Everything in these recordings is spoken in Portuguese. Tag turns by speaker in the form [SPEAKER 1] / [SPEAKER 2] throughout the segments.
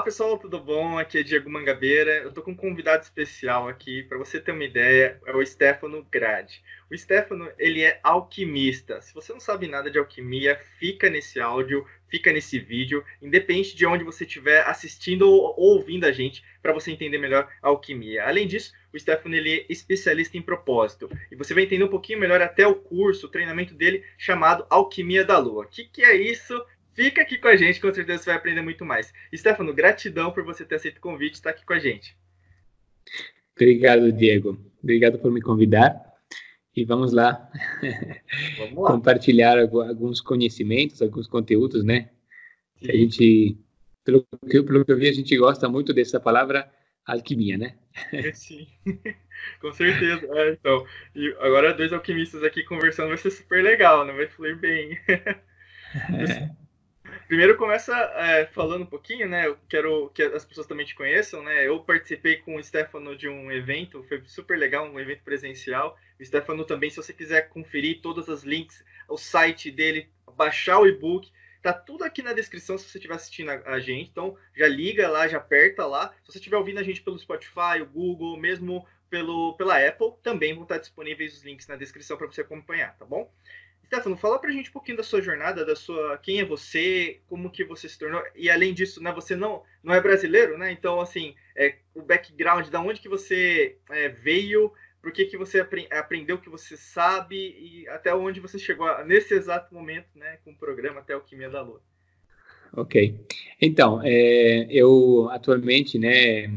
[SPEAKER 1] Olá pessoal, tudo bom? Aqui é Diego Mangabeira. Eu tô com um convidado especial aqui, para você ter uma ideia, é o Stefano Grade. O Stefano, ele é alquimista. Se você não sabe nada de alquimia, fica nesse áudio, fica nesse vídeo, independente de onde você estiver assistindo ou ouvindo a gente, para você entender melhor a alquimia. Além disso, o Stefano ele é especialista em propósito. E você vai entender um pouquinho melhor até o curso, o treinamento dele, chamado Alquimia da Lua. O que, que é isso? Fica aqui com a gente, com certeza você vai aprender muito mais. Stefano, gratidão por você ter aceito o convite e estar aqui com a gente.
[SPEAKER 2] Obrigado, Diego. Obrigado por me convidar. E vamos lá, vamos lá. compartilhar alguns conhecimentos, alguns conteúdos, né? Sim. A gente, pelo que, pelo que eu vi, a gente gosta muito dessa palavra alquimia, né?
[SPEAKER 1] Sim, com certeza. É, então, e agora dois alquimistas aqui conversando vai ser super legal, né? Vai fluir bem. É. Primeiro começa é, falando um pouquinho, né? Eu quero que as pessoas também te conheçam, né? Eu participei com o Stefano de um evento, foi super legal, um evento presencial. O Stefano também, se você quiser conferir todas as links, o site dele, baixar o e-book, tá tudo aqui na descrição se você estiver assistindo a, gente. Então já liga lá, já aperta lá. Se você estiver ouvindo a gente pelo Spotify, o Google, mesmo pelo, pela Apple, também vão estar disponíveis os links na descrição para você acompanhar, tá bom? Stefano, fala pra gente um pouquinho da sua jornada, da sua quem é você, como que você se tornou e além disso, né, você não não é brasileiro, né? Então assim, é, o background, da onde que você é, veio, por que que você apre aprendeu o que você sabe e até onde você chegou nesse exato momento, né, com o programa até o Quimia da Lua.
[SPEAKER 2] Ok. Então, é, eu atualmente, né,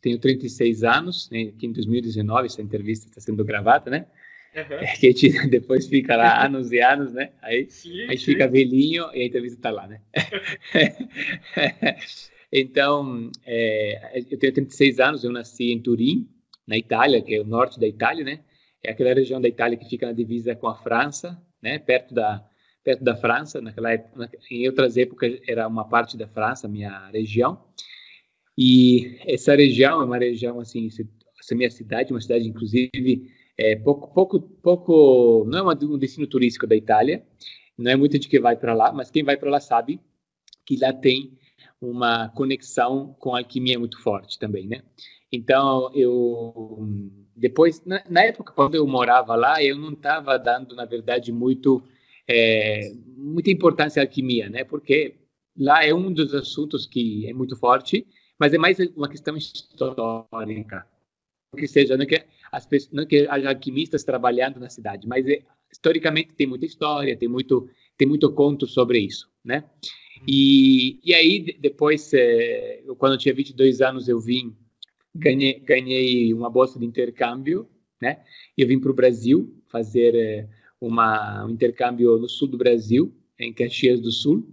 [SPEAKER 2] tenho 36 anos, né, em 2019, essa entrevista está sendo gravada, né? Uhum. Que a gente depois fica lá anos e anos, né? Aí sim, a gente sim. fica velhinho e a entrevista está lá, né? então, é, eu tenho 36 anos, eu nasci em Turim, na Itália, que é o norte da Itália, né? É aquela região da Itália que fica na divisa com a França, né? Perto da perto da França, naquela época, em outras épocas era uma parte da França, minha região. E essa região é uma região assim, essa minha cidade, uma cidade inclusive é pouco, pouco, pouco, não é um destino turístico da Itália, não é muita gente que vai para lá, mas quem vai para lá sabe que lá tem uma conexão com a alquimia muito forte também, né? Então, eu depois, na, na época quando eu morava lá, eu não estava dando, na verdade, muito é, muita importância à alquimia, né? Porque lá é um dos assuntos que é muito forte, mas é mais uma questão histórica, que seja, né? As pessoas, não que haja alquimistas trabalhando na cidade, mas é, historicamente tem muita história, tem muito tem muito conto sobre isso, né? E, e aí depois, é, quando eu tinha 22 anos, eu vim ganhei ganhei uma bolsa de intercâmbio, né? E eu vim para o Brasil fazer é, uma, um intercâmbio no sul do Brasil, em Caxias do Sul.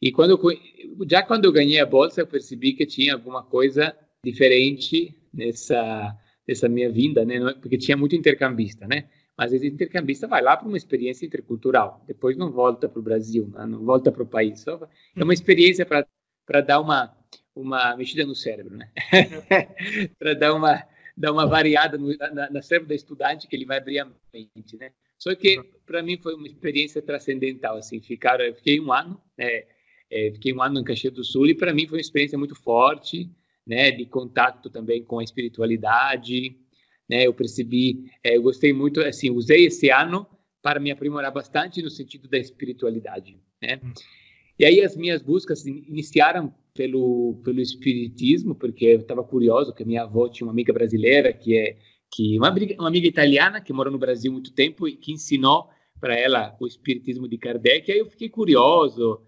[SPEAKER 2] E quando eu, já quando eu ganhei a bolsa, eu percebi que tinha alguma coisa diferente nessa dessa minha vinda, né? É, porque tinha muito intercambista, né? Mas esse intercambista vai lá para uma experiência intercultural, depois não volta para o Brasil, né? não volta para o país. Só é uma experiência para para dar uma uma mexida no cérebro, né? para dar uma dar uma variada no na, na cérebro do estudante que ele vai abrir a mente, né? Só que para mim foi uma experiência transcendental, assim, ficar, eu fiquei um ano, né? É, fiquei um ano em Caxias do Sul e para mim foi uma experiência muito forte, né, de contato também com a espiritualidade, né, eu percebi, é, eu gostei muito, assim, usei esse ano para me aprimorar bastante no sentido da espiritualidade, né. Hum. E aí as minhas buscas iniciaram pelo pelo espiritismo, porque eu estava curioso, que minha avó tinha uma amiga brasileira que é que uma, uma amiga italiana que morou no Brasil muito tempo e que ensinou para ela o espiritismo de Kardec. E aí eu fiquei curioso,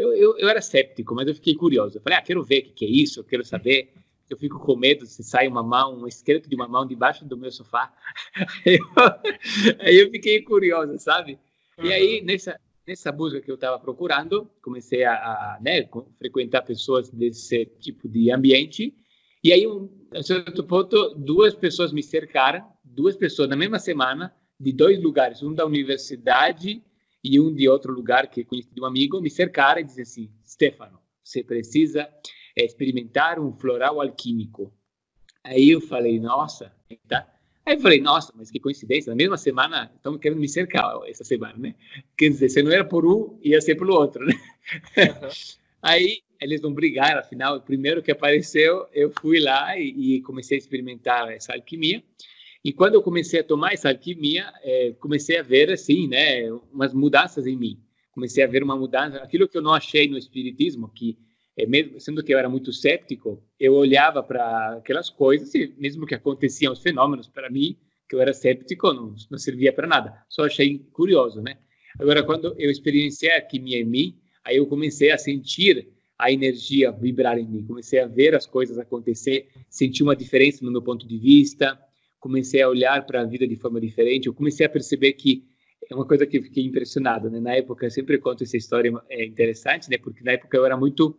[SPEAKER 2] eu, eu, eu, era céptico, mas eu fiquei curioso. Eu falei, ah, quero ver o que, que é isso, eu quero saber. Eu fico com medo se sai uma mão, um esqueleto de uma mão debaixo do meu sofá. aí, eu, aí eu fiquei curioso, sabe? E aí, nessa, nessa busca que eu estava procurando, comecei a, a né, frequentar pessoas desse tipo de ambiente. E aí, um, a certo ponto, duas pessoas me cercaram, duas pessoas na mesma semana, de dois lugares, um da universidade e um de outro lugar que conheci de um amigo me cercaram e disse assim: Stefano, você precisa experimentar um floral alquímico. Aí eu falei: Nossa, tá? Aí eu falei: Nossa, mas que coincidência, na mesma semana estão querendo me cercar essa semana, né? Quer dizer, se não era por um, ia ser pelo outro, né? Uhum. Aí eles vão brigar, afinal, o primeiro que apareceu, eu fui lá e, e comecei a experimentar essa alquimia. E quando eu comecei a tomar essa alquimia, é, comecei a ver, assim, né, umas mudanças em mim. Comecei a ver uma mudança, aquilo que eu não achei no espiritismo, que é, mesmo sendo que eu era muito cético, eu olhava para aquelas coisas e mesmo que aconteciam os fenômenos para mim, que eu era cético, não, não servia para nada. Só achei curioso, né? Agora, quando eu experienciei a alquimia em mim, aí eu comecei a sentir a energia vibrar em mim, comecei a ver as coisas acontecer, senti uma diferença no meu ponto de vista, comecei a olhar para a vida de forma diferente, eu comecei a perceber que é uma coisa que eu fiquei impressionado, né? Na época, eu sempre conto essa história, é interessante, né? Porque na época eu era muito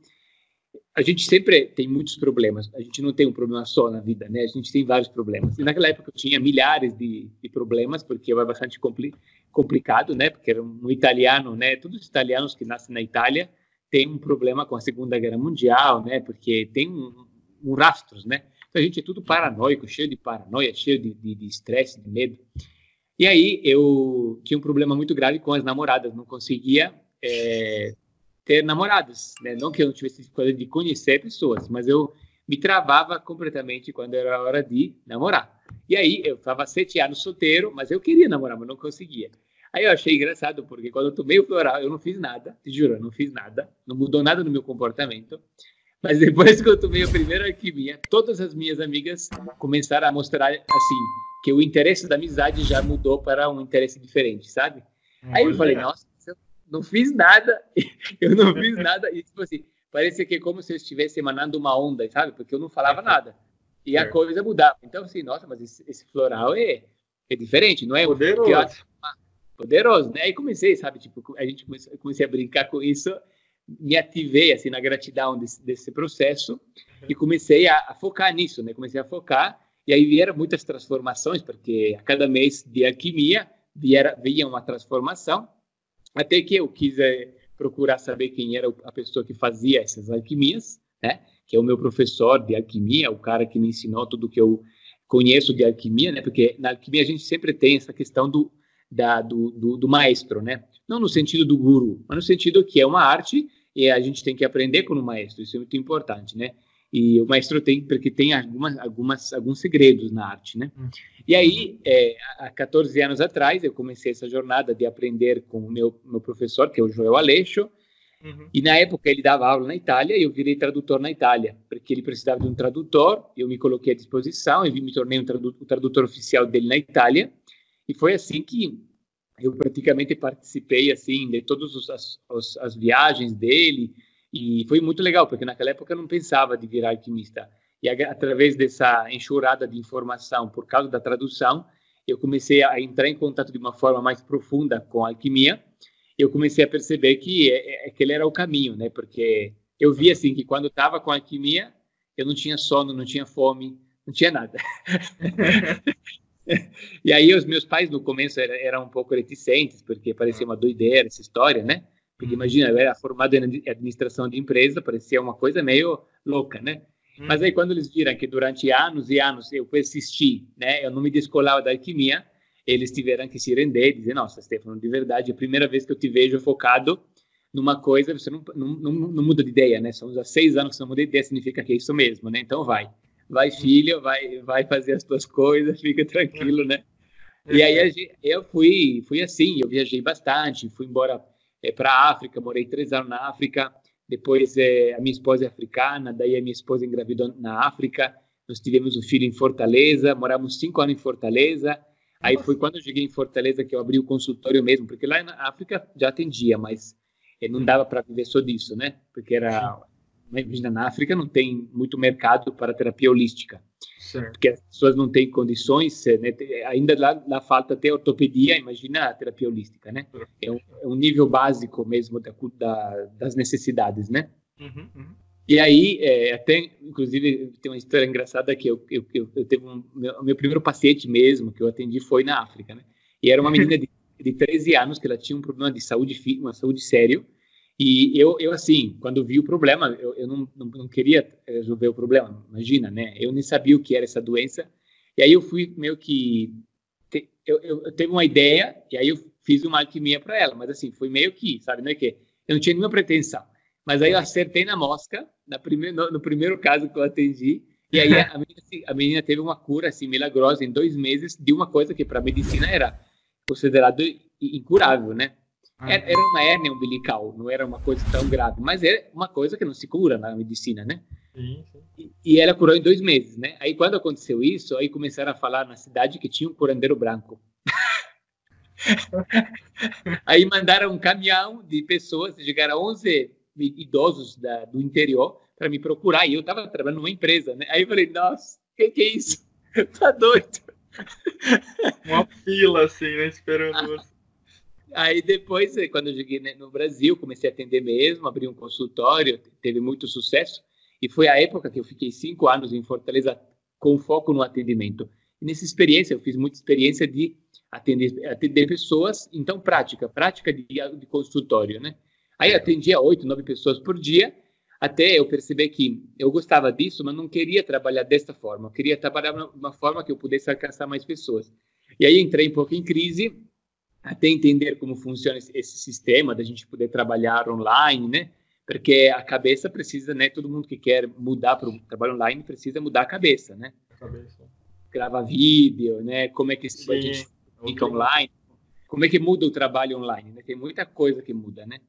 [SPEAKER 2] a gente sempre tem muitos problemas. A gente não tem um problema só na vida, né? A gente tem vários problemas. E naquela época eu tinha milhares de, de problemas, porque era bastante compli complicado, né? Porque era um italiano, né? Todos os italianos que nascem na Itália têm um problema com a Segunda Guerra Mundial, né? Porque tem um, um rastros, né? Então a gente é tudo paranoico, cheio de paranoia, cheio de estresse, de, de, de medo. E aí eu tinha um problema muito grave com as namoradas, não conseguia é, ter namoradas, né? Não que eu não tivesse dificuldade de conhecer pessoas, mas eu me travava completamente quando era hora de namorar. E aí eu estava sete anos solteiro, mas eu queria namorar, mas não conseguia. Aí eu achei engraçado, porque quando eu tomei o floral, eu não fiz nada, te juro, não fiz nada, não mudou nada no meu comportamento. Mas depois que eu tomei a primeira alquimia, todas as minhas amigas começaram a mostrar assim, que o interesse da amizade já mudou para um interesse diferente, sabe? Aí eu falei, nossa, não fiz nada, eu não fiz nada, e tipo assim, parecia que é como se eu estivesse emanando uma onda, sabe? Porque eu não falava nada. E a coisa mudava. Então, assim, nossa, mas esse, esse floral é, é diferente, não é?
[SPEAKER 1] Poderoso.
[SPEAKER 2] Ah, poderoso, né? Aí comecei, sabe? Tipo, a gente comecei, comecei a brincar com isso, me ativei, assim, na gratidão desse, desse processo e comecei a, a, focar nisso, né? Comecei a focar e aí vieram muitas transformações, porque a cada mês de alquimia viera, vinha uma transformação até que eu quis é, procurar saber quem era a pessoa que fazia essas alquimias, né? Que é o meu professor de alquimia, o cara que me ensinou tudo que eu conheço de alquimia, né? Porque na alquimia a gente sempre tem essa questão do, da, do, do, do maestro, né? Não no sentido do guru, mas no sentido que é uma arte e a gente tem que aprender com o maestro. Isso é muito importante, né? E o maestro tem, porque tem algumas, algumas, alguns segredos na arte, né? Hum. E aí, é, há 14 anos atrás, eu comecei essa jornada de aprender com o meu, meu professor, que é o Joel Aleixo, uhum. e na época ele dava aula na Itália e eu virei tradutor na Itália, porque ele precisava de um tradutor, eu me coloquei à disposição e me tornei um tradutor, o tradutor oficial dele na Itália, e foi assim que eu praticamente participei, assim, de todas as, as viagens dele, e foi muito legal, porque naquela época eu não pensava de virar alquimista. E através dessa enxurrada de informação, por causa da tradução, eu comecei a entrar em contato de uma forma mais profunda com a alquimia. Eu comecei a perceber que aquele é, é, era o caminho, né? Porque eu vi assim que quando estava com a alquimia, eu não tinha sono, não tinha fome, não tinha nada. e aí os meus pais no começo eram, um pouco reticentes, porque parecia uma doideira essa história, né? Porque imagina, eu era formado em administração de empresa, parecia uma coisa meio louca, né? Hum. Mas aí quando eles viram que durante anos e anos eu persisti, né? Eu não me descolava da alquimia, eles tiveram que se render e dizer, nossa, Stefano, de verdade, é a primeira vez que eu te vejo focado numa coisa, você não, não, não, não muda de ideia, né? São já seis anos que você não muda de ideia, significa que é isso mesmo, né? Então vai. Vai, filho, vai, vai fazer as tuas coisas, fica tranquilo, né? E aí eu fui, fui assim, eu viajei bastante, fui embora é, para a África, morei três anos na África, depois é, a minha esposa é africana, daí a minha esposa engravidou na África, nós tivemos um filho em Fortaleza, moramos cinco anos em Fortaleza, aí foi quando eu cheguei em Fortaleza que eu abri o consultório mesmo, porque lá na África já atendia, mas é, não dava para viver só disso, né? Porque era imagina, na África não tem muito mercado para terapia holística. Certo. Porque as pessoas não têm condições, né? ainda lá, lá, falta até ortopedia, imagina a terapia holística, né? É um, é um nível básico mesmo da, da, das necessidades, né? Uhum, uhum. E aí, é, até, inclusive, tem uma história engraçada que eu, eu, eu, eu teve um, meu, meu, primeiro paciente mesmo que eu atendi foi na África, né? E era uma menina de, de 13 anos que ela tinha um problema de saúde, uma saúde sério, e eu, eu assim, quando vi o problema, eu, eu não, não, não, queria resolver o problema, imagina, né? Eu nem sabia o que era essa doença. E aí eu fui meio que. Te, eu, eu, eu teve uma ideia, e aí eu fiz uma alquimia para ela, mas assim, foi meio que, sabe, não é que? Eu não tinha nenhuma pretensão. Mas aí eu acertei na mosca, na primeir, no, no primeiro caso que eu atendi, e aí a menina, a menina, teve uma cura assim milagrosa em dois meses de uma coisa que para a medicina era considerado incurável, né? Ah. Era, era uma hérnia umbilical, não era uma coisa tão grave, mas é uma coisa que não se cura na medicina, né? Sim, sim. E, e ela curou em dois meses, né? Aí quando aconteceu isso, aí começaram a falar na cidade que tinha um curandeiro branco. aí mandaram um caminhão de pessoas, chegaram 11 idosos da, do interior para me procurar. E eu estava trabalhando numa empresa, né? Aí eu falei, nossa, o que, que é isso? tá doido?
[SPEAKER 1] Uma fila, assim, né? Esperando você.
[SPEAKER 2] Aí depois, eh, quando eu cheguei né, no Brasil, comecei a atender mesmo, abri um consultório, teve muito sucesso. E foi a época que eu fiquei cinco anos em Fortaleza com foco no atendimento. E nessa experiência, eu fiz muita experiência de atender, atender pessoas, então prática, prática de, de consultório, né? Aí atendia oito, nove pessoas por dia, até eu perceber que eu gostava disso, mas não queria trabalhar desta forma. Eu queria trabalhar de uma forma que eu pudesse alcançar mais pessoas. E aí entrei um pouco em crise, até entender como funciona esse sistema da gente poder trabalhar online, né? Porque a cabeça precisa, né? Todo mundo que quer mudar para o trabalho online precisa mudar a cabeça, né? A cabeça. Grava vídeo, né? Como é que Sim, a gente fica online? Como é que muda o trabalho online? Né? Tem muita coisa que muda, né?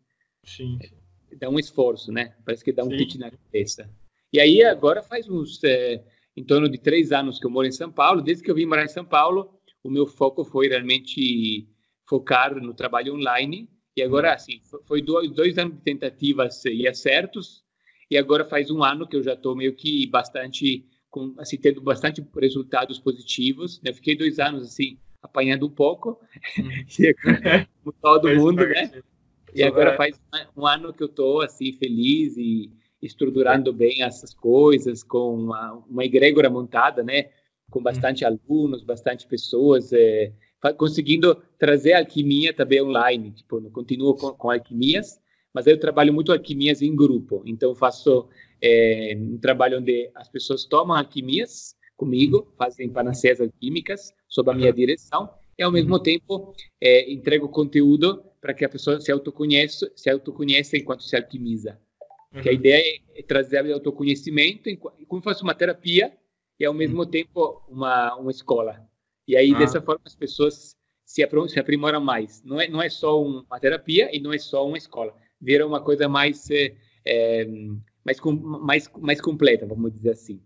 [SPEAKER 1] Sim. sim
[SPEAKER 2] dá um esforço, né? Parece que dá um Sim. na cabeça. E aí agora faz uns é, em torno de três anos que eu moro em São Paulo. Desde que eu vim morar em São Paulo, o meu foco foi realmente focar no trabalho online. E agora, uhum. assim, foi dois, dois anos de tentativas e acertos. E agora faz um ano que eu já estou meio que bastante, com, assim, tendo bastante resultados positivos. Eu fiquei dois anos, assim, apanhando um pouco. Uhum. como todo mundo, né? E agora faz um ano que eu estou assim feliz e estruturando bem essas coisas com uma, uma egrégora montada, né? Com bastante uhum. alunos, bastante pessoas, é, conseguindo trazer alquimia também online. Tipo, não continuo com, com alquimias, mas eu trabalho muito alquimias em grupo. Então faço é, um trabalho onde as pessoas tomam alquimias comigo, fazem panaceas alquímicas sob a minha direção e ao mesmo uhum. tempo é, entrego conteúdo para que a pessoa se autoconheça, se autoconheça enquanto se alquimiza. Uhum. Que a ideia é trazer o autoconhecimento como fosse uma terapia e ao mesmo uhum. tempo uma uma escola. E aí ah. dessa forma as pessoas se, aprimoram mais. Não é não é só uma terapia e não é só uma escola. Vira uma coisa mais é, é, mais mais mais completa, vamos dizer assim.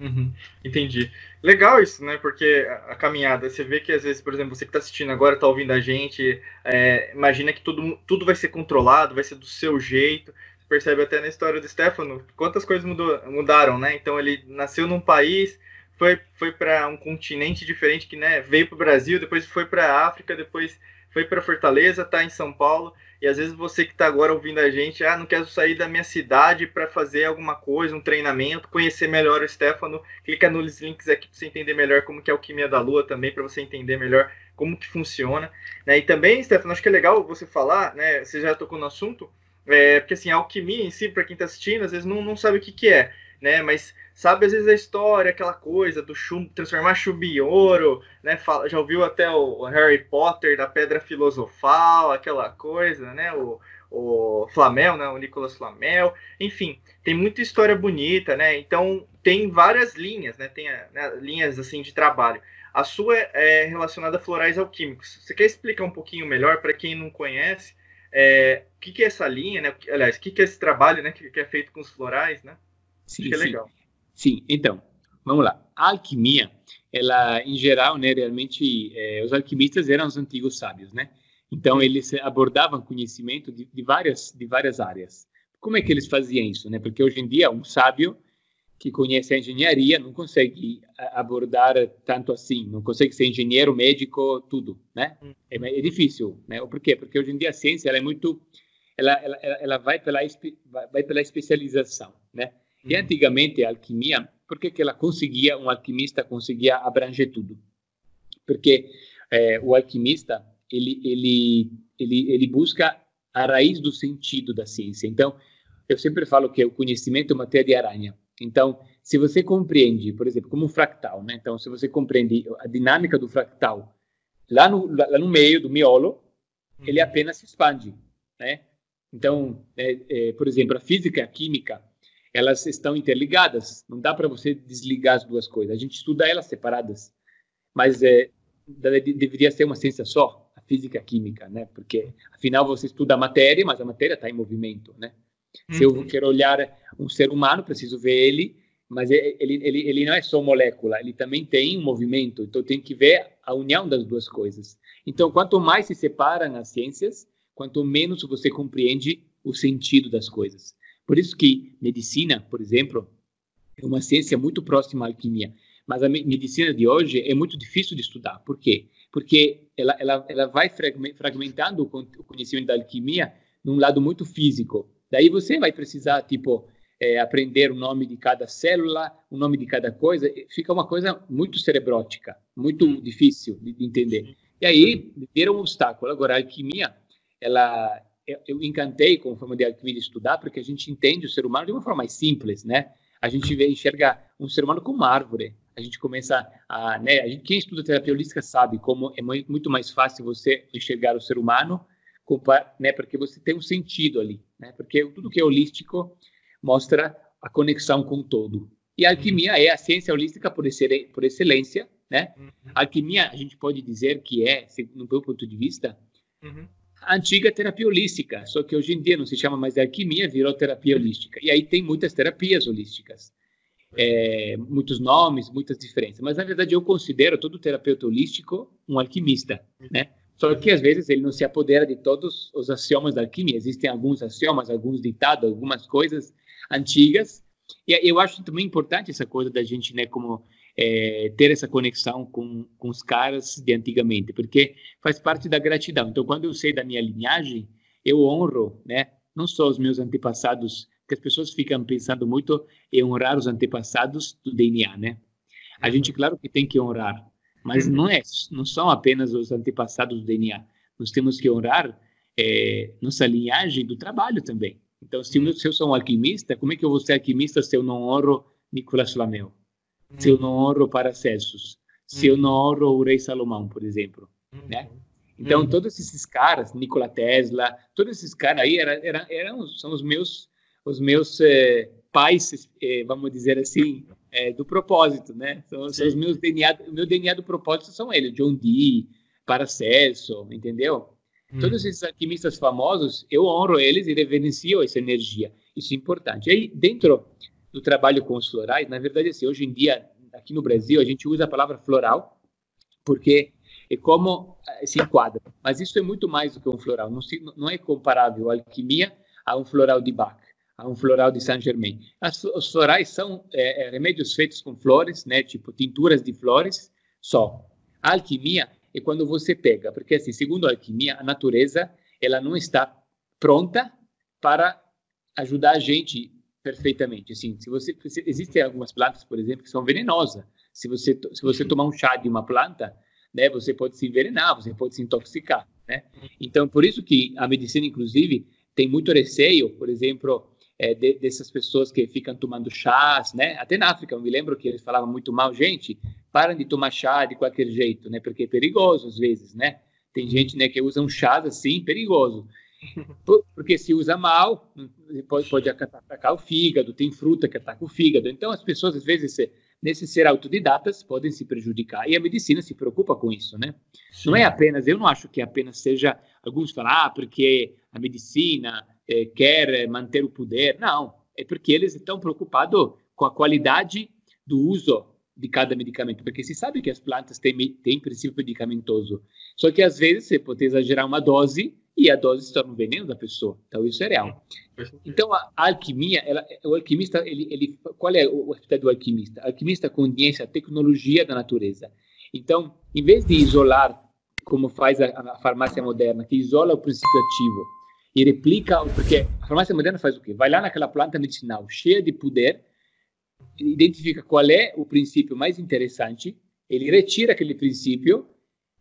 [SPEAKER 1] Uhum, entendi. Legal isso, né? Porque a, a, caminhada, você vê que às vezes, por exemplo, você que está assistindo agora, está ouvindo a gente, é, imagina que tudo, tudo vai ser controlado, vai ser do seu jeito. Você percebe até na história do Stefano quantas coisas mudou, mudaram, né? Então ele nasceu num país, foi, foi para um continente diferente, que né, veio para o Brasil, depois foi para a África, depois foi para Fortaleza, está em São Paulo. E às vezes você que está agora ouvindo a gente, ah, não quero sair da minha cidade para fazer alguma coisa, um treinamento, conhecer melhor o Stefano, clica nos links aqui para você entender melhor como que é a alquimia da lua também, para você entender melhor como que funciona. Né? E também, Stefano, acho que é legal você falar, né? Você já tocou no assunto, é, porque assim, a alquimia em si, para quem está assistindo, às vezes não, não sabe o que, que é, né? Mas sabe às vezes a história, aquela coisa do chumbo, transformar chumbo em ouro, né? Fala, já ouviu até o, Harry Potter da Pedra Filosofal, aquela coisa, né? O, o Flamel, né? O Nicolas Flamel, enfim, tem muita história bonita, né? Então tem várias linhas, né? Tem né, linhas assim de trabalho. A sua é relacionada a florais alquímicos. Você quer explicar um pouquinho melhor para quem não conhece? É, o que, que, é essa linha, né? Aliás, o que, que é esse trabalho, né? Que, que é feito com os florais, né?
[SPEAKER 2] Sim, Acho que é legal. Sim. Sim, então, vamos lá. A alquimia, ela, em geral, né, realmente, eh, os alquimistas eram os antigos sábios, né? Então, eles abordavam conhecimento de, de, várias, de várias áreas. Como é que eles faziam isso, né? Porque hoje em dia, um sábio que conhece a engenharia não consegue abordar tanto assim, não consegue ser engenheiro, médico, tudo, né? É, é difícil, né? Por quê? Porque hoje em dia a ciência ela é muito, ela, ela, ela vai pela vai pela especialização, né? E antigamente a alquimia, por que, que ela conseguia, um alquimista conseguia abranger tudo? Porque é, o alquimista, ele, ele, ele, ele busca a raiz do sentido da ciência. Então, eu sempre falo que o conhecimento é uma teia de aranha. Então, se você compreende, por exemplo, como um fractal, né? Então, se você compreende a dinâmica do fractal lá no, lá no meio do miolo, ele uhum. apenas se expande, né? Então, é, é, por exemplo, a física a química, elas estão interligadas. Não dá para você desligar as duas coisas. A gente estuda elas separadas, mas é, deveria ser uma ciência só, a física a química, né? Porque afinal você estuda a matéria, mas a matéria está em movimento, né? Uhum. Se eu uhum. quero olhar um ser humano, preciso ver ele, mas ele, ele, ele não é só molécula, ele também tem um movimento. Então tem que ver a união das duas coisas. Então quanto mais se separam as ciências, quanto menos você compreende o sentido das coisas. Por isso que medicina, por exemplo, é uma ciência muito próxima à alquimia. Mas a medicina de hoje é muito difícil de estudar. Por quê? Porque ela, ela, ela vai fragmentando o conhecimento da alquimia num lado muito físico. Daí você vai precisar, tipo, é, aprender o nome de cada célula, o nome de cada coisa. Fica uma coisa muito cerebrótica, muito difícil de, de entender. E aí vira um obstáculo. Agora, a alquimia, ela eu encantei com a forma de alquimia estudar, porque a gente entende o ser humano de uma forma mais simples, né? A gente vê, enxerga um ser humano como uma árvore a gente começa a, né, a gente, quem estuda terapia holística sabe como é muito mais fácil você enxergar o ser humano, né, porque você tem um sentido ali, né, porque tudo que é holístico mostra a conexão com o todo. E a alquimia é a ciência holística por, por excelência, né? Uhum. A alquimia, a gente pode dizer que é, no meu ponto de vista, uhum. Antiga terapia holística, só que hoje em dia não se chama mais de alquimia, virou terapia holística. E aí tem muitas terapias holísticas é, muitos nomes, muitas diferenças. Mas, na verdade, eu considero todo terapeuta holístico um alquimista, né? Só que, às vezes, ele não se apodera de todos os axiomas da alquimia. Existem alguns axiomas, alguns ditados, algumas coisas antigas. E eu acho também importante essa coisa da gente, né, como é, ter essa conexão com, com os caras de antigamente, porque faz parte da gratidão. Então, quando eu sei da minha linhagem, eu honro, né, não só os meus antepassados que as pessoas ficam pensando muito em honrar os antepassados do DNA, né? A uhum. gente, claro que tem que honrar, mas não é, não são apenas os antepassados do DNA. Nós temos que honrar é, nossa linhagem do trabalho também. Então, se, eu, se eu sou um alquimista, como é que eu vou ser alquimista se eu não honro Nicolas Flamel? Se eu não honro Paracelsus? Se eu não honro o rei Salomão, por exemplo, né? Então, todos esses caras, Nikola Tesla, todos esses caras aí eram, eram, eram, são os meus os meus é, pais, é, vamos dizer assim, é, do propósito, né? São, são, os meus DNA, o meu DNA do propósito são eles, John Dee, Paracelso, entendeu? Hum. Todos esses alquimistas famosos, eu honro eles e reverencio essa energia. Isso é importante. E aí, dentro do trabalho com os florais, na verdade, assim, hoje em dia, aqui no Brasil, a gente usa a palavra floral porque é como se enquadra. Mas isso é muito mais do que um floral. Não, se, não é comparável a alquimia a um floral de Bach a um floral de Saint Germain. As, os florais são é, remédios feitos com flores, né, tipo tinturas de flores, só. A alquimia é quando você pega, porque assim, segundo a alquimia, a natureza ela não está pronta para ajudar a gente perfeitamente. Assim, se você se, existem algumas plantas, por exemplo, que são venenosas. Se você se você tomar um chá de uma planta, né, você pode se envenenar, você pode se intoxicar, né? Então, por isso que a medicina, inclusive, tem muito receio, por exemplo, é, de, dessas pessoas que ficam tomando chás, né? Até na África, eu me lembro que eles falavam muito mal, gente, parem de tomar chá de qualquer jeito, né? Porque é perigoso às vezes, né? Tem gente, né, que usa um chá assim, perigoso. Porque se usa mal, pode, pode atacar o fígado, tem fruta que ataca o fígado. Então, as pessoas, às vezes, nesse ser autodidatas, podem se prejudicar. E a medicina se preocupa com isso, né? Sim. Não é apenas, eu não acho que apenas seja, alguns falam, ah, porque a medicina é, quer manter o poder. Não, é porque eles estão preocupados com a qualidade do uso de cada medicamento, porque se sabe que as plantas têm, têm princípio medicamentoso, só que às vezes você pode exagerar uma dose e a dose se torna um veneno da pessoa. Então isso é real. Então a, a alquimia, ela, o alquimista, ele, ele, qual é o aspecto do alquimista? O alquimista conhece a tecnologia da natureza. Então, em vez de isolar, como faz a, a farmácia moderna, que isola o princípio ativo e replica, porque a farmácia moderna faz o quê? Vai lá naquela planta medicinal cheia de poder, identifica qual é o princípio mais interessante, ele retira aquele princípio,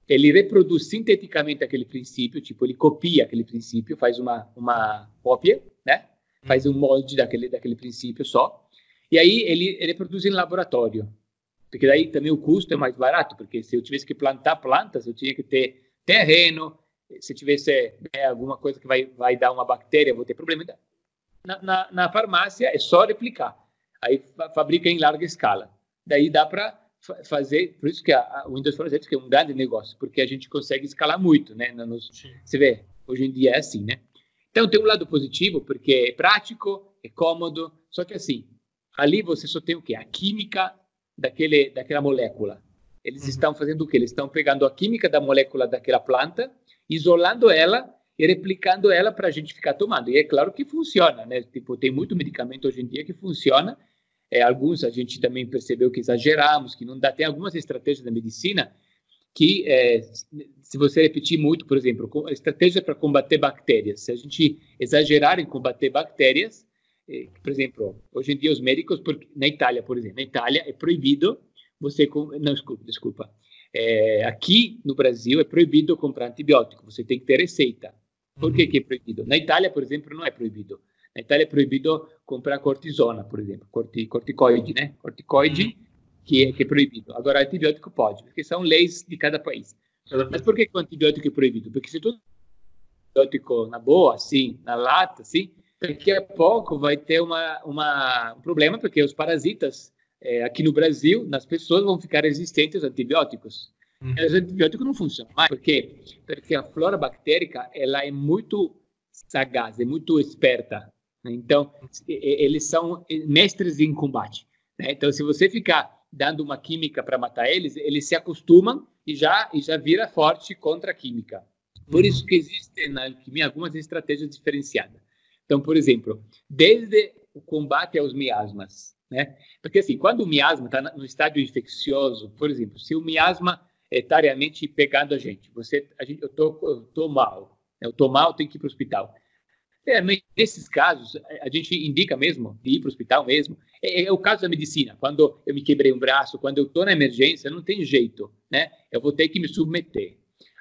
[SPEAKER 2] ele reproduz sinteticamente aquele princípio, tipo, ele copia aquele princípio, faz uma, uma cópia, né? Faz um molde daquele, daquele princípio só, e aí ele, ele produz em laboratório. Porque daí também o custo é mais barato, porque se eu tivesse que plantar plantas, eu tinha que ter terreno, se tivesse né, alguma coisa que vai, vai dar uma bactéria, vou ter problema. Na, na, na farmácia é só replicar. Aí fabrica em larga escala. Daí dá para fazer, por isso que a, a, o Windows Phone é um grande negócio, porque a gente consegue escalar muito, né? Nos, você vê, hoje em dia é assim, né? Então tem um lado positivo, porque é prático, é cômodo, só que assim, ali você só tem o quê? A química daquele, daquela molécula. Eles uhum. estão fazendo o quê? Eles estão pegando a química da molécula daquela planta, isolando ela e replicando ela para a gente ficar tomando. E é claro que funciona, né? Tipo, tem muito medicamento hoje em dia que funciona. É, alguns a gente também percebeu que exageramos, que não dá. Tem algumas estratégias da medicina que, é, se você repetir muito, por exemplo, estratégia para combater bactérias. Se a gente exagerar em combater bactérias, é, por exemplo, hoje em dia os médicos, na Itália, por exemplo, na Itália é proibido você. Não, desculpa, desculpa. É, aqui no Brasil é proibido comprar antibiótico, você tem que ter receita. Por que, uhum. que é proibido? Na Itália, por exemplo, não é proibido. Na Itália é proibido comprar cortisona, por exemplo, corti, corticoide, né? Corticoide, uhum. que é, que é proibido. Agora, antibiótico pode, porque são leis de cada país. Mas por que, o antibiótico é proibido? Porque se todo antibiótico na boa, assim, na lata, assim, daqui a pouco vai ter uma, uma, um problema, porque os parasitas é, aqui no Brasil, nas pessoas, vão ficar resistentes a antibióticos. Uhum. Os antibióticos não funcionam mais. Por quê? Porque a flora bactérica ela é muito sagaz, é muito esperta. Né? Então, eles são mestres em combate. Né? Então, se você ficar dando uma química para matar eles, eles se acostumam e já e já vira forte contra a química. Por isso que existem na alquimia algumas estratégias diferenciadas. Então, por exemplo, desde o combate aos miasmas, né? Porque assim, quando o miasma está no estádio infeccioso, por exemplo, se o miasma etariamente pegando a gente. Você, a gente eu tô, eu tô mal, eu tô mal, tenho que ir para o hospital. É, nesses casos, a gente indica mesmo de ir para o hospital mesmo. É, é, o caso da medicina. Quando eu me quebrei um braço, quando eu estou na emergência, não tem jeito, né? Eu vou ter que me submeter.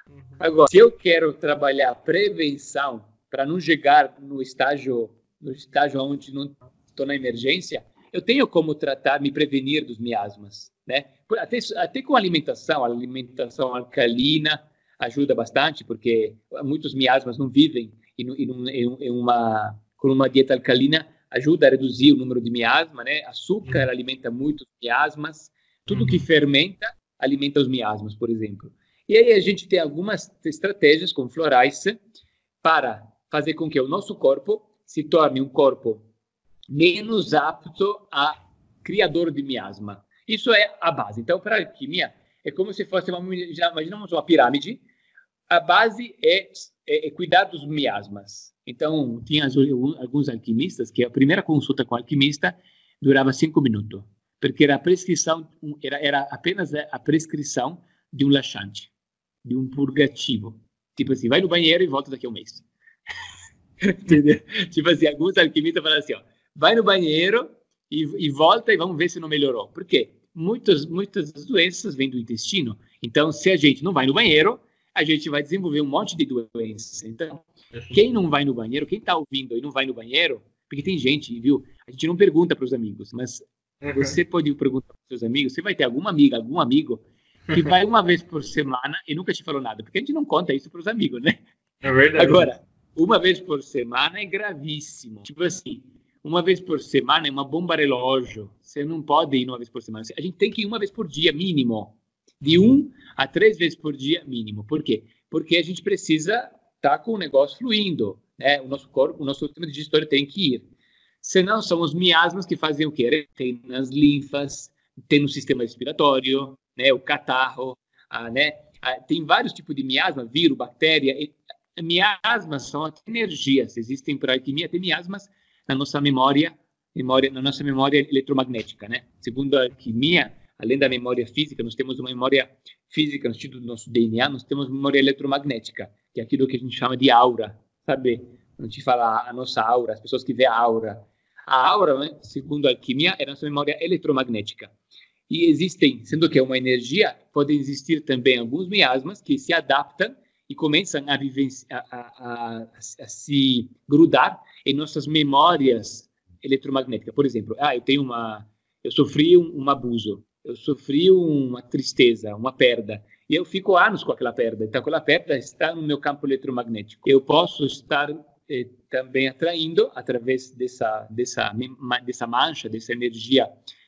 [SPEAKER 2] Uhum. Agora, se eu quero trabalhar prevenção para não chegar no estágio, no estágio onde não estou na emergência, eu tenho como tratar, me prevenir dos miasmas, né? Até, até com alimentação, alimentação alcalina ajuda bastante, porque muitos miasmas não vivem em, em, em uma, com uma dieta alcalina, ajuda a reduzir o número de miasma, né? Açúcar uhum. alimenta muito os miasmas, tudo que uhum. fermenta alimenta os miasmas, por exemplo. E aí a gente tem algumas estratégias com florais para fazer com que o nosso corpo se torne um corpo menos apto a criador de miasma. Isso é a base. Então, para a alquimia, é como se fosse uma, imaginamos uma pirâmide. A base é, é, é cuidar dos miasmas. Então, tinha alguns alquimistas que a primeira consulta com o alquimista durava cinco minutos, porque era a prescrição, era, era apenas a prescrição de um laxante, de um purgativo. Tipo assim, vai no banheiro e volta daqui a um mês. Tipo assim, alguns alquimistas falam assim, ó, vai no banheiro e, e, volta e vamos ver se não melhorou. Por quê? Muitas, muitas doenças vêm do intestino. Então, se a gente não vai no banheiro, a gente vai desenvolver um monte de doenças. Então, quem não vai no banheiro, quem está ouvindo e não vai no banheiro, porque tem gente, viu? A gente não pergunta para os amigos, mas uhum. você pode perguntar para os seus amigos. Você vai ter alguma amiga, algum amigo que vai uma vez por semana e nunca te falou nada, porque a gente não conta isso para os amigos, né?
[SPEAKER 1] É verdade.
[SPEAKER 2] Agora, uma vez por semana é gravíssimo. Tipo assim, uma vez por semana é uma bomba relógio. Você não pode ir uma vez por semana. A gente tem que ir uma vez por dia, mínimo. De um a três vezes por dia, mínimo. Por quê? Porque a gente precisa estar tá com o negócio fluindo. Né? O nosso corpo, o nosso sistema digestório tem que ir. Senão, são os miasmas que fazem o quê? Tem nas linfas, tem no sistema respiratório, né? o catarro, ah, né? Ah, tem vários tipos de miasma, vírus, bactéria. E, miasmas são energias. Existem para alquimia, tem miasmas na nossa memória, memória na nossa memória eletromagnética, né? Segundo a alquimia, além da memória física, nós temos uma memória física no sentido do nosso DNA, nós temos memória eletromagnética, que é aquilo que a gente chama de aura, sabe? A gente fala a nossa aura, as pessoas que vê a aura. A aura, né, segundo a alquimia, é a nossa memória eletromagnética. E existem, sendo que é uma energia, podem existir também alguns miasmas que se adaptam e começam a, a, a, a, se grudar em nossas memórias eletromagnéticas. Por exemplo, ah, eu tenho uma, eu sofri um, um abuso, eu sofri uma tristeza, uma perda. E eu fico anos com aquela perda. Então, aquela perda está no meu campo eletromagnético. Eu posso estar eh, também atraindo, através dessa, dessa, dessa mancha, dessa energia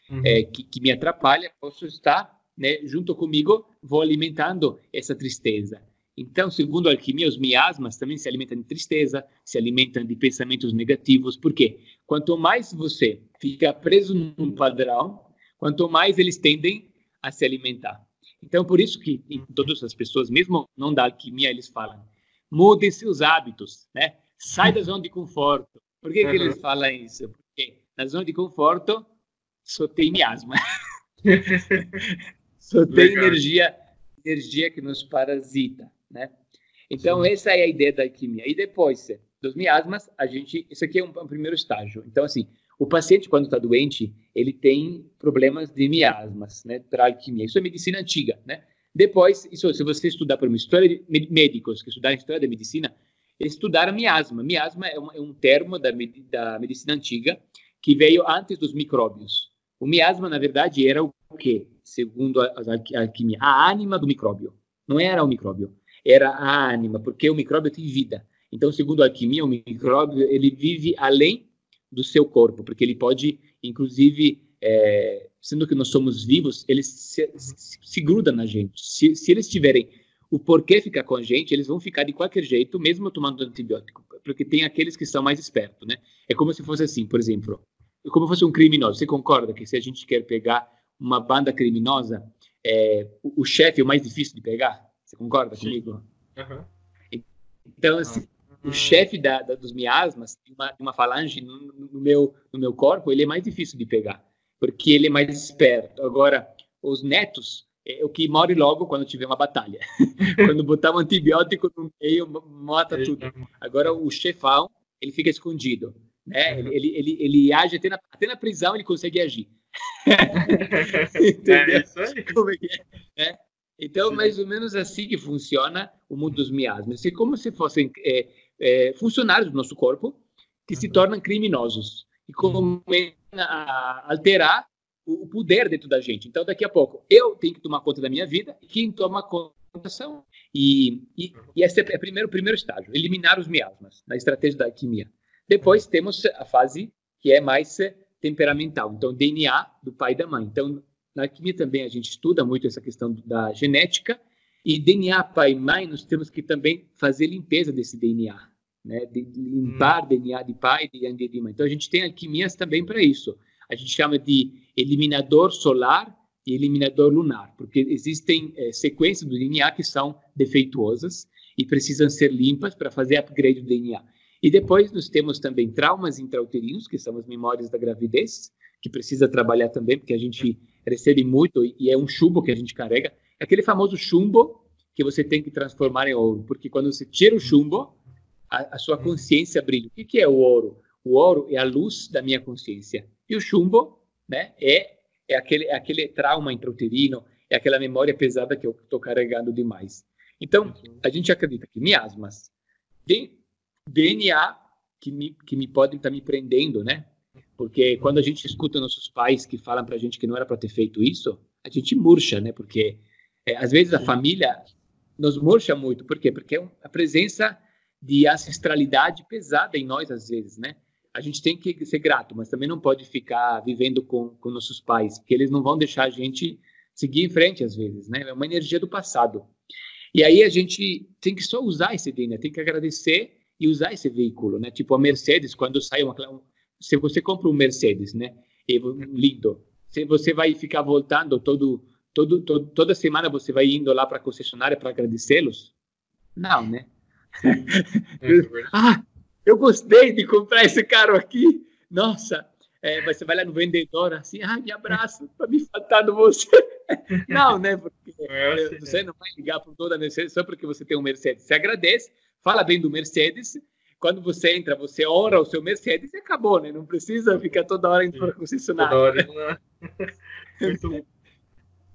[SPEAKER 2] uhum. eh, que, que, me atrapalha, posso estar né, junto comigo, vou alimentando essa tristeza. Então, segundo a alquimia, os miasmas também se alimentam de tristeza, se alimentam de pensamentos negativos. Por quê? Quanto mais você fica preso num padrão, quanto mais eles tendem a se alimentar. Então, por isso que em todas as pessoas, mesmo não da alquimia, eles falam, mude seus hábitos, né? Sai da zona de conforto. Por que, uhum. que eles falam isso? Porque na zona de conforto só tem miasma. só tem Legal. energia, energia que nos parasita, né? Então, Sim. essa é a ideia da alquimia. E depois dos miasmas, a gente, isso aqui é um, um primeiro estágio. Então, assim, o paciente, quando está doente, ele tem problemas de miasmas, né, alquimia. Isso é medicina antiga, né? Depois, isso, se você estudar por uma história de médicos que estudaram história da medicina, eles estudaram miasma. Miasma é um, é um termo da, da medicina antiga que veio antes dos micróbios. O miasma, na verdade, era o quê? Segundo a, a, a alquimia, a ânima do micróbio. Não era o micróbio, era a ânima, porque o micróbio tem vida. Então, segundo a alquimia, o micróbio ele vive além do seu corpo, porque ele pode, inclusive, é, sendo que nós somos vivos, eles se, se, se grudam na gente. Se, se eles tiverem o porquê ficar com a gente, eles vão ficar de qualquer jeito, mesmo tomando antibiótico, porque tem aqueles que são mais espertos, né? É como se fosse assim, por exemplo, como se fosse um criminoso. Você concorda que se a gente quer pegar uma banda criminosa, é, o, o chefe é o mais difícil de pegar? Você concorda Sim. comigo? Uhum. Então, assim, o chefe da, da, dos miasmas, uma, uma falange no, no, meu, no meu corpo, ele é mais difícil de pegar, porque ele é mais esperto. Agora, os netos, é o que morre logo quando tiver uma batalha. quando botar um antibiótico no meio, mata tudo. Agora, o chefão, ele fica escondido. Né? Ele, ele, ele, ele age até na, até na prisão, ele consegue agir. Entendeu? É isso aí. Como é que é? é? Então, mais ou menos assim que funciona o mundo dos miasmas. É como se fossem é, é, funcionários do nosso corpo que se tornam criminosos e começam a alterar o poder dentro da gente. Então, daqui a pouco, eu tenho que tomar conta da minha vida e quem toma conta são. E, e, e esse é o primeiro, primeiro estágio, eliminar os miasmas na estratégia da alquimia. Depois temos a fase que é mais temperamental, então DNA do pai e da mãe. Então, na alquimia também a gente estuda muito essa questão da genética e DNA pai e mãe, nós temos que também fazer limpeza desse DNA né, de limpar hum. DNA de pai e de mãe. Então a gente tem alquimias também para isso. A gente chama de eliminador solar e eliminador lunar, porque existem é, sequências do DNA que são defeituosas e precisam ser limpas para fazer upgrade do DNA. E depois nós temos também traumas intrauterinos, que são as memórias da gravidez, que precisa trabalhar também, porque a gente recebe muito e é um chumbo que a gente carrega. Aquele famoso chumbo que você tem que transformar em ouro, porque quando você tira o chumbo, a, a sua consciência brilha. O que, que é o ouro? O ouro é a luz da minha consciência. E o chumbo né, é, é, aquele, é aquele trauma intrauterino, é aquela memória pesada que eu estou carregando demais. Então, a gente acredita que miasmas, DNA que me, que me podem estar tá me prendendo, né? Porque quando a gente escuta nossos pais que falam para a gente que não era para ter feito isso, a gente murcha, né? Porque é, às vezes a família nos murcha muito. Por quê? Porque é a presença de ancestralidade pesada em nós às vezes, né? A gente tem que ser grato, mas também não pode ficar vivendo com, com nossos pais, porque eles não vão deixar a gente seguir em frente às vezes, né? É uma energia do passado. E aí a gente tem que só usar esse DNA, tem que agradecer e usar esse veículo, né? Tipo a Mercedes, quando sai uma se você compra um Mercedes, né? lindo, se você vai ficar voltando todo, todo, todo toda semana você vai indo lá para a concessionária para agradecê-los? Não, né? Ah, eu gostei de comprar esse carro aqui. Nossa, é, você vai lá no vendedor assim, ah, me abraço, tá me faltando você. não, né? Porque é assim, você né? não vai ligar por toda a Mercedes só porque você tem um Mercedes. Você agradece, fala bem do Mercedes. Quando você entra, você honra o seu Mercedes e acabou, né? Não precisa ficar toda hora indo para concessionária. Toda hora, né? Muito.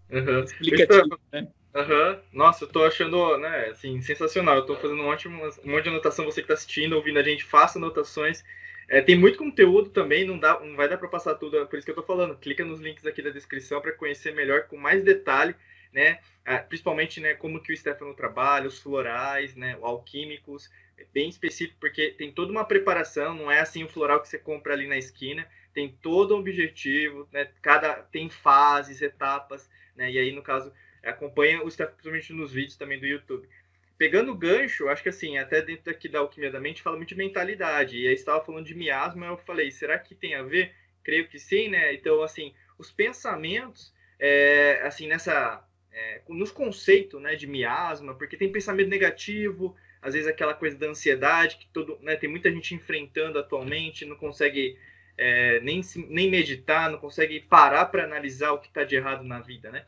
[SPEAKER 2] Uhum. Explicativo, né?
[SPEAKER 1] Uhum. Nossa, eu tô achando, né, assim, sensacional. Eu tô fazendo um ótimo, um monte de anotação. Você que tá assistindo, ouvindo a gente, faça anotações. É, tem muito conteúdo também, não, dá, não vai dar para passar tudo, é por isso que eu tô falando. Clica nos links aqui da descrição para conhecer melhor, com mais detalhe, né? Principalmente, né, como que o Stefano trabalha, os florais, né, alquímicos, é bem específico porque tem toda uma preparação, não é assim o floral que você compra ali na esquina, tem todo um objetivo, né? Cada tem fases, etapas, né? E aí no caso acompanha os principalmente nos vídeos também do YouTube. Pegando o gancho, acho que assim, até dentro aqui da Alquimia da Mente, fala muito de mentalidade. E aí estava falando de miasma, eu falei, será que tem a ver? Creio que sim, né? Então, assim, os pensamentos, é, assim, nessa... É, nos conceitos né, de miasma, porque tem pensamento negativo, às vezes aquela coisa da ansiedade, que todo, né, tem muita gente enfrentando atualmente, não consegue é, nem, nem meditar, não consegue parar para analisar o que está de errado na vida, né?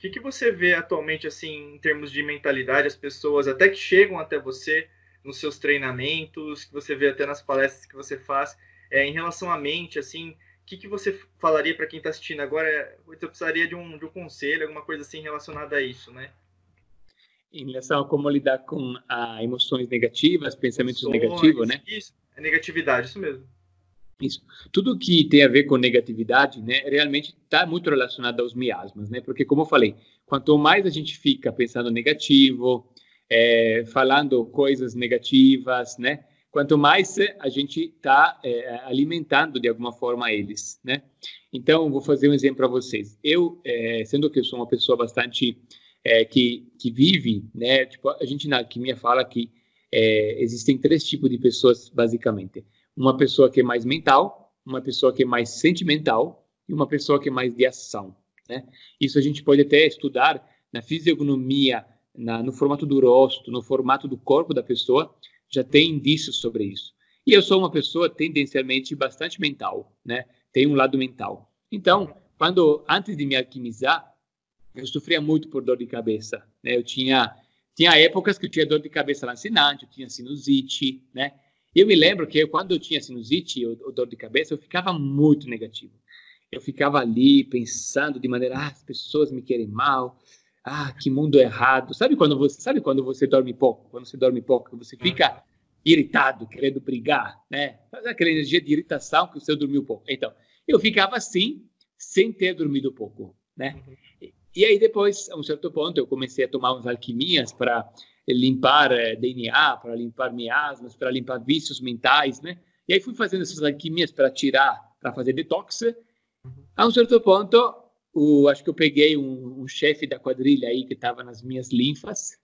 [SPEAKER 1] Que, que você vê atualmente, assim, em termos de mentalidade, as pessoas até que chegam até você nos seus treinamentos, que você vê até nas palestras que você faz, é, em relação à mente, assim, o que, que você falaria para quem está assistindo agora? Eu precisaria de um, de um conselho, alguma coisa assim relacionada a isso, né?
[SPEAKER 2] Em relação a como lidar com a emoções negativas, pensamentos emoções, negativos, né?
[SPEAKER 1] Isso, é negatividade, isso mesmo.
[SPEAKER 2] Isso. Tudo que tem a ver com negatividade, né, realmente está muito relacionado aos miasmas, né? Porque, como eu falei, quanto mais a gente fica pensando negativo, é, falando coisas negativas, né? Quanto mais a gente está é, alimentando de alguma forma eles, né? Então, vou fazer um exemplo para vocês. Eu, é, sendo que eu sou uma pessoa bastante é, que que vive, né? Tipo, a gente na alquimia fala que é, existem três tipos de pessoas, basicamente uma pessoa que é mais mental, uma pessoa que é mais sentimental e uma pessoa que é mais de ação. Né? Isso a gente pode até estudar na fisionomia, na, no formato do rosto, no formato do corpo da pessoa, já tem indícios sobre isso. E eu sou uma pessoa tendencialmente bastante mental, né? Tem um lado mental. Então, quando antes de me alquimizar, eu sofria muito por dor de cabeça, né? Eu tinha tinha épocas que eu tinha dor de cabeça lancinante, eu tinha sinusite, né? E eu me lembro que eu, quando eu tinha sinusite ou, ou dor de cabeça, eu ficava muito negativo. Eu ficava ali pensando de maneira, ah, as pessoas me querem mal, ah, que mundo errado. Sabe quando você, sabe quando você dorme pouco? Quando você dorme pouco, você fica irritado, querendo brigar, né? Aquela energia de irritação que você dormiu pouco. Então, eu ficava assim, sem ter dormido pouco, né? Uhum. E aí depois, a um certo ponto, eu comecei a tomar umas alquimias para limpar eh, DNA, para limpar miasmas, para limpar vícios mentais, né? E aí fui fazendo essas alquimias para tirar, para fazer detox. A um certo ponto, o, acho que eu peguei um, um chefe da quadrilha aí que estava nas minhas linfas.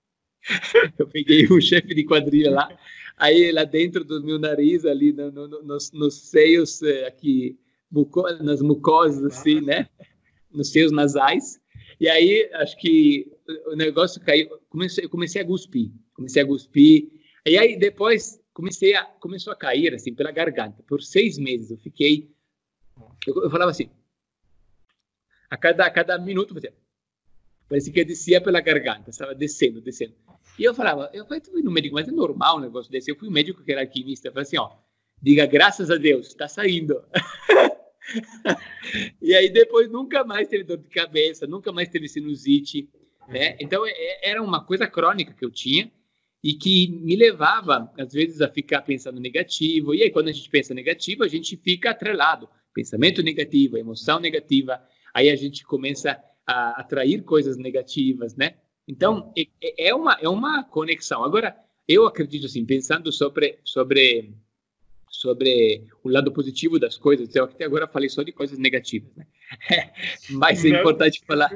[SPEAKER 2] eu peguei um chefe de quadrilha lá, aí lá dentro do meu nariz, ali no, no, nos, nos seios eh, aqui, nas mucosas assim, né? Nos seios nasais. E aí, acho que o negócio caiu. Comecei, eu comecei a cuspir. Comecei a cuspir. E aí, depois, comecei a, começou a cair, assim, pela garganta. Por seis meses, eu fiquei. Eu, eu falava assim. A cada, a cada minuto, fazia. Parecia que descia pela garganta, estava descendo, descendo. E eu falava, eu fui no médico, mas é normal um negócio desse. Eu fui um médico que era alquimista, eu falei assim, ó, diga graças a Deus, está saindo. e aí depois nunca mais teve dor de cabeça, nunca mais teve sinusite, né? Então é, é, era uma coisa crônica que eu tinha e que me levava às vezes a ficar pensando negativo. E aí quando a gente pensa negativo, a gente fica atrelado, pensamento negativo, emoção negativa. Aí a gente começa a atrair coisas negativas, né? Então é, é uma é uma conexão. Agora eu acredito assim, pensando sobre sobre sobre o lado positivo das coisas. Eu até agora falei só de coisas negativas, né? Mas é importante falar.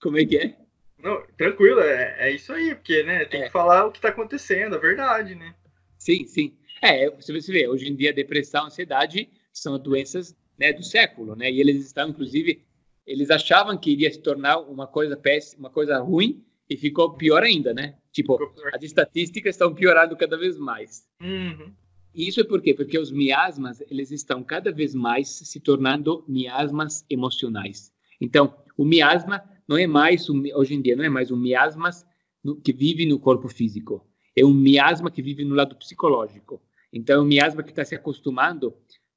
[SPEAKER 2] Como é que é?
[SPEAKER 1] Não, tranquilo, é, é isso aí, porque né, tem é. que falar o que está acontecendo, a verdade, né?
[SPEAKER 2] Sim, sim. É, você vê, hoje em dia depressão, ansiedade são doenças né, do século, né? E eles estão, inclusive, eles achavam que iria se tornar uma coisa péssima, uma coisa ruim, e ficou pior ainda, né? Tipo, as estatísticas estão piorando cada vez mais.
[SPEAKER 1] Uhum.
[SPEAKER 2] Isso é por quê? Porque os miasmas, eles estão cada vez mais se tornando miasmas emocionais. Então, o miasma não é mais, hoje em dia, não é mais um miasma que vive no corpo físico. É um miasma que vive no lado psicológico. Então, é um miasma que está se acostumando.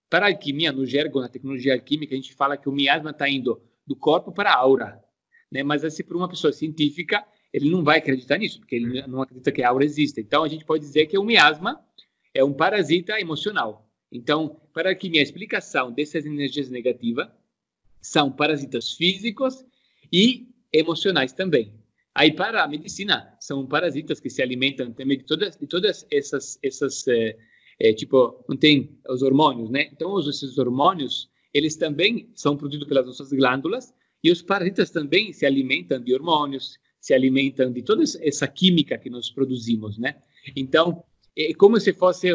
[SPEAKER 2] Para a alquimia, no jargão, na tecnologia alquímica, a gente fala que o miasma está indo do corpo para a aura. Né? Mas, assim, para uma pessoa científica, ele não vai acreditar nisso, porque ele não acredita que a aura existe. Então, a gente pode dizer que é um miasma é um parasita emocional. Então, para que minha explicação dessas energias negativas são parasitas físicos e emocionais também. Aí para a medicina são parasitas que se alimentam também de todas de todas essas essas é, é, tipo não tem os hormônios, né? Então esses hormônios eles também são produzidos pelas nossas glândulas e os parasitas também se alimentam de hormônios, se alimentam de toda essa química que nós produzimos, né? Então é como se fosse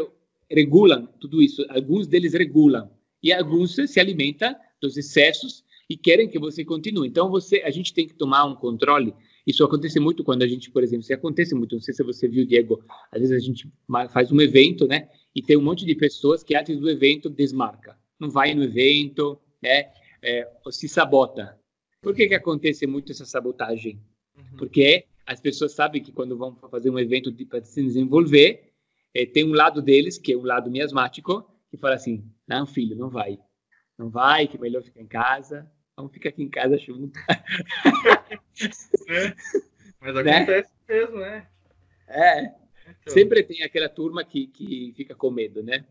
[SPEAKER 2] regulam tudo isso. Alguns deles regulam e alguns se alimentam dos excessos e querem que você continue. Então você, a gente tem que tomar um controle. Isso acontece muito quando a gente, por exemplo, se acontece muito, não sei se você viu, Diego, às vezes a gente faz um evento, né? E tem um monte de pessoas que antes do evento desmarca, não vai no evento, né? É, se sabota. Por que que acontece muito essa sabotagem? Uhum. Porque as pessoas sabem que quando vão fazer um evento para se desenvolver, é, tem um lado deles, que é um lado miasmático, que fala assim, não, filho, não vai. Não vai, que é melhor ficar em casa. Vamos ficar aqui em casa junto.
[SPEAKER 1] é, mas né? acontece né? mesmo, né?
[SPEAKER 2] É. Então. Sempre tem aquela turma que, que fica com medo, né?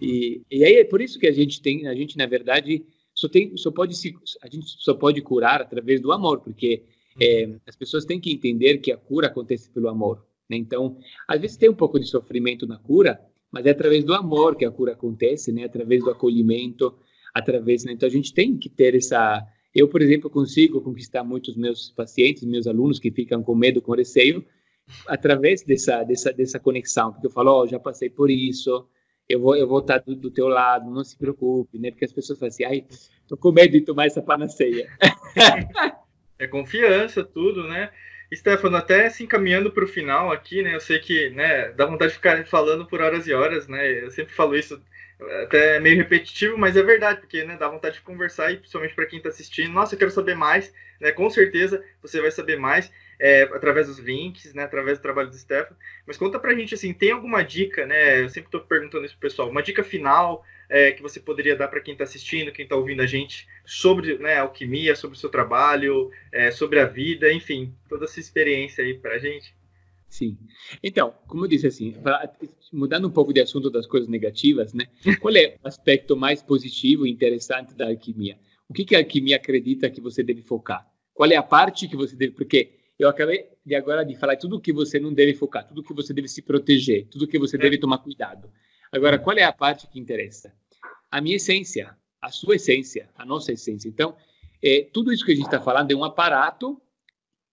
[SPEAKER 2] E, e aí é por isso que a gente tem, a gente na verdade só tem, só pode se, a gente só pode curar através do amor, porque é, as pessoas têm que entender que a cura acontece pelo amor. Né? Então, às vezes tem um pouco de sofrimento na cura, mas é através do amor que a cura acontece, né? Através do acolhimento, através. Né? Então, a gente tem que ter essa. Eu, por exemplo, consigo conquistar muitos meus pacientes, meus alunos que ficam com medo, com receio, através dessa dessa dessa conexão, porque eu falo, oh, já passei por isso, eu vou eu vou estar do, do teu lado, não se preocupe, né? Porque as pessoas falam assim, ai, tô com medo de tomar essa panaceia.
[SPEAKER 1] é confiança, tudo, né? Stefano, até se encaminhando para o final aqui, né? Eu sei que né, dá vontade de ficar falando por horas e horas, né? Eu sempre falo isso, até meio repetitivo, mas é verdade, porque né, dá vontade de conversar e principalmente para quem está assistindo, nossa, eu quero saber mais, né? Com certeza você vai saber mais é, através dos links, né? Através do trabalho do Stefano. Mas conta para a gente assim, tem alguma dica, né? Eu sempre estou perguntando isso pro pessoal, uma dica final é, que você poderia dar para quem está assistindo, quem está ouvindo a gente, sobre né, alquimia, sobre o seu trabalho, é, sobre a vida, enfim, toda essa experiência aí para a gente?
[SPEAKER 2] Sim. Então, como eu disse assim, mudando um pouco de assunto das coisas negativas, né? Qual é o aspecto mais positivo e interessante da alquimia? O que, que a alquimia acredita que você deve focar? Qual é a parte que você deve... Porque eu acabei de agora de falar tudo que você não deve focar, tudo que você deve se proteger, tudo que você deve tomar cuidado. Agora, qual é a parte que interessa? A minha essência, a sua essência, a nossa essência. Então, é, tudo isso que a gente está falando é um aparato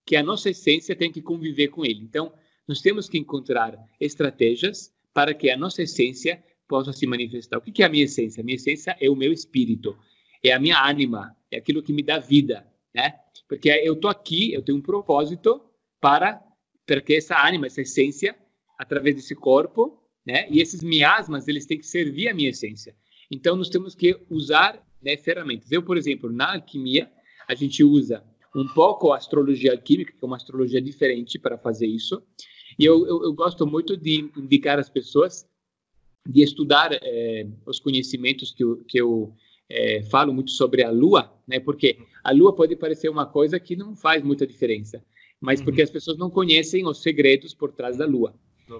[SPEAKER 2] que a nossa essência tem que conviver com ele. Então, nós temos que encontrar estratégias para que a nossa essência possa se manifestar. O que é a minha essência? A minha essência é o meu espírito, é a minha ânima, é aquilo que me dá vida, né? Porque eu estou aqui, eu tenho um propósito para, para que essa ânima, essa essência, através desse corpo, né? E esses miasmas, eles têm que servir a minha essência. Então, nós temos que usar né, ferramentas. Eu, por exemplo, na alquimia, a gente usa um pouco a astrologia alquímica, que é uma astrologia diferente para fazer isso. E eu, eu, eu gosto muito de indicar às pessoas de estudar é, os conhecimentos que eu, que eu é, falo muito sobre a Lua, né? Porque a Lua pode parecer uma coisa que não faz muita diferença, mas porque uhum. as pessoas não conhecem os segredos por trás da Lua.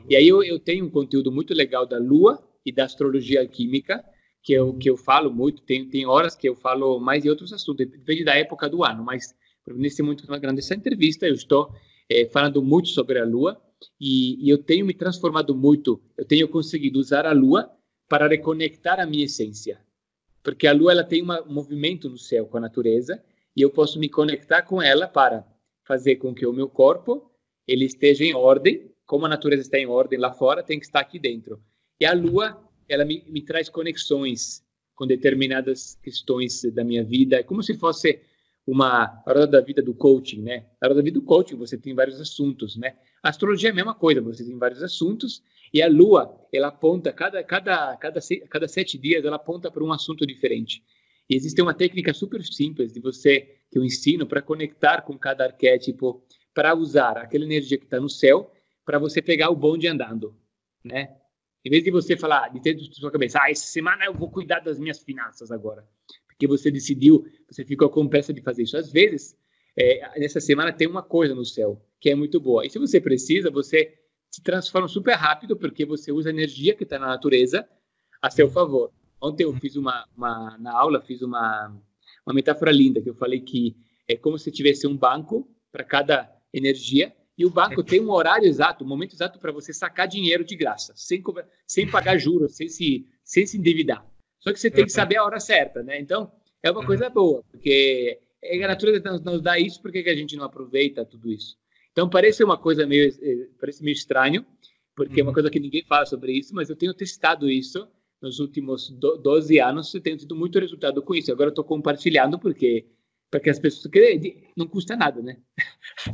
[SPEAKER 2] E aí eu, eu tenho um conteúdo muito legal da Lua e da astrologia alquímica, que eu, que eu falo muito, tem, tem horas que eu falo mais de outros assuntos, depende da época do ano, mas nesse muito grande essa entrevista eu estou é, falando muito sobre a Lua e, e, eu tenho me transformado muito, eu tenho conseguido usar a Lua para reconectar a minha essência, porque a Lua ela tem uma, um movimento no céu com a natureza e eu posso me conectar com ela para fazer com que o meu corpo ele esteja em ordem como a natureza está em ordem lá fora, tem que estar aqui dentro. E a Lua, ela me, me traz conexões com determinadas questões da minha vida, é como se fosse uma roda da vida do coaching, né? A roda da vida do coaching, você tem vários assuntos, né? A astrologia é a mesma coisa, você tem vários assuntos e a Lua, ela aponta cada cada cada cada sete dias, ela aponta para um assunto diferente. E existe uma técnica super simples de você que eu ensino para conectar com cada arquétipo, para usar aquela energia que está no céu para você pegar o bonde andando, né? Em vez de você falar, de ter na sua cabeça, ah, essa semana eu vou cuidar das minhas finanças agora, porque você decidiu, você ficou com pressa de fazer isso. Às vezes, é, nessa semana tem uma coisa no céu que é muito boa. E se você precisa, você se transforma super rápido, porque você usa a energia que está na natureza a seu favor. Ontem eu fiz uma, uma na aula, fiz uma, uma metáfora linda, que eu falei que é como se tivesse um banco para cada energia. E o banco tem um horário exato, um momento exato para você sacar dinheiro de graça, sem, sem pagar juros, sem se, sem se endividar. Só que você tem que saber a hora certa, né? Então, é uma coisa boa, porque é a natureza nos dá isso, por que a gente não aproveita tudo isso? Então, parece uma coisa meio, eh, parece meio estranho, porque é uma coisa que ninguém fala sobre isso, mas eu tenho testado isso nos últimos 12 anos e tenho tido muito resultado com isso. Agora estou compartilhando porque porque as pessoas querem, não custa nada, né?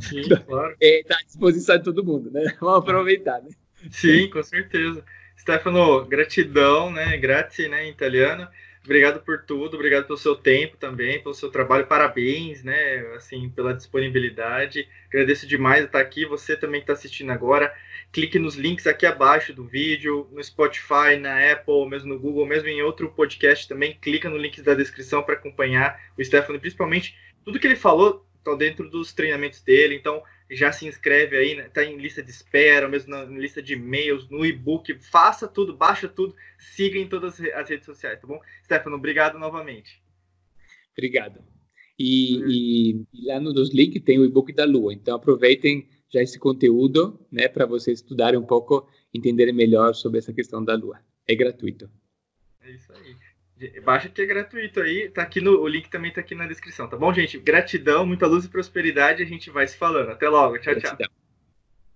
[SPEAKER 1] Sim, claro.
[SPEAKER 2] Está à disposição de todo mundo, né? Vamos aproveitar, né?
[SPEAKER 1] Sim, com certeza. Stefano, gratidão, né? Grazie, né, em italiano. Obrigado por tudo, obrigado pelo seu tempo também, pelo seu trabalho, parabéns, né, assim, pela disponibilidade. Agradeço demais estar aqui. Você também que está assistindo agora, clique nos links aqui abaixo do vídeo, no Spotify, na Apple, mesmo no Google, mesmo em outro podcast também. Clica no link da descrição para acompanhar o Stefano, principalmente tudo que ele falou está dentro dos treinamentos dele. Então, já se inscreve aí, está né? em lista de espera, mesmo na lista de e-mails, no e-book, faça tudo, baixa tudo, siga em todas as redes sociais, tá bom? Stefano, obrigado novamente.
[SPEAKER 2] Obrigado. E, e, e lá nos links tem o e-book da Lua, então aproveitem já esse conteúdo, né, para vocês estudarem um pouco, entenderem melhor sobre essa questão da Lua. É gratuito.
[SPEAKER 1] É isso aí. Baixa que é gratuito aí, tá aqui no, o link também tá aqui na descrição, tá bom, gente? Gratidão, muita luz e prosperidade, a gente vai se falando. Até logo, tchau, Gratidão. tchau.